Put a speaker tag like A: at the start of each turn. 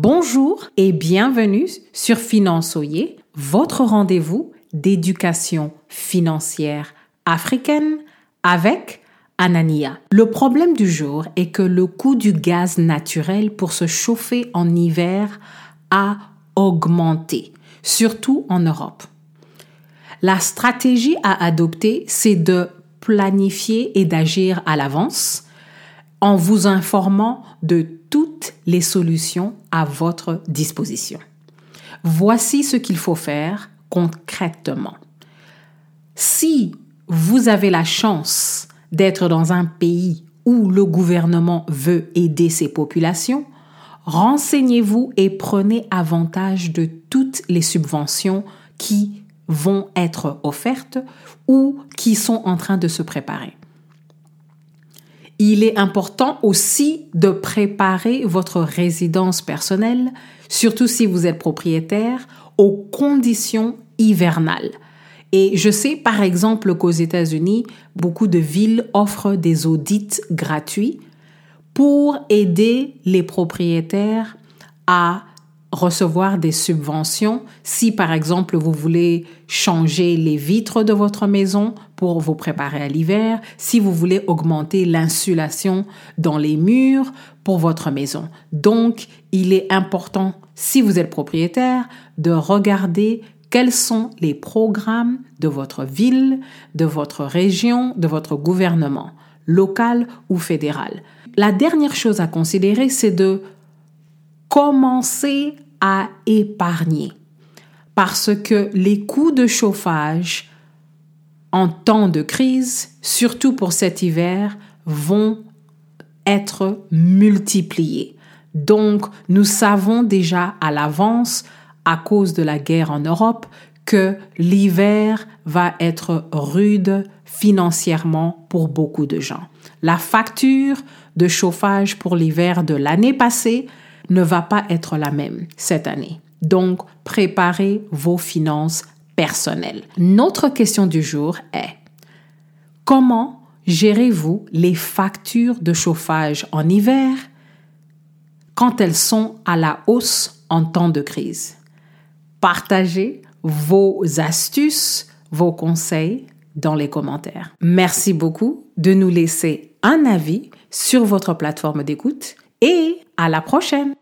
A: Bonjour et bienvenue sur Finançoyer, votre rendez-vous d'éducation financière africaine avec Anania. Le problème du jour est que le coût du gaz naturel pour se chauffer en hiver a augmenté, surtout en Europe. La stratégie à adopter, c'est de planifier et d'agir à l'avance en vous informant de toutes les solutions à votre disposition. Voici ce qu'il faut faire concrètement. Si vous avez la chance d'être dans un pays où le gouvernement veut aider ses populations, renseignez-vous et prenez avantage de toutes les subventions qui vont être offertes ou qui sont en train de se préparer il est important aussi de préparer votre résidence personnelle, surtout si vous êtes propriétaire, aux conditions hivernales. Et je sais par exemple qu'aux États-Unis, beaucoup de villes offrent des audits gratuits pour aider les propriétaires à recevoir des subventions si par exemple vous voulez changer les vitres de votre maison pour vous préparer à l'hiver, si vous voulez augmenter l'insulation dans les murs pour votre maison. Donc, il est important, si vous êtes propriétaire, de regarder quels sont les programmes de votre ville, de votre région, de votre gouvernement, local ou fédéral. La dernière chose à considérer, c'est de commencer à épargner parce que les coûts de chauffage en temps de crise, surtout pour cet hiver, vont être multipliés. Donc, nous savons déjà à l'avance, à cause de la guerre en Europe, que l'hiver va être rude financièrement pour beaucoup de gens. La facture de chauffage pour l'hiver de l'année passée ne va pas être la même cette année. Donc, préparez vos finances personnelles. Notre question du jour est, comment gérez-vous les factures de chauffage en hiver quand elles sont à la hausse en temps de crise? Partagez vos astuces, vos conseils dans les commentaires. Merci beaucoup de nous laisser un avis sur votre plateforme d'écoute et à la prochaine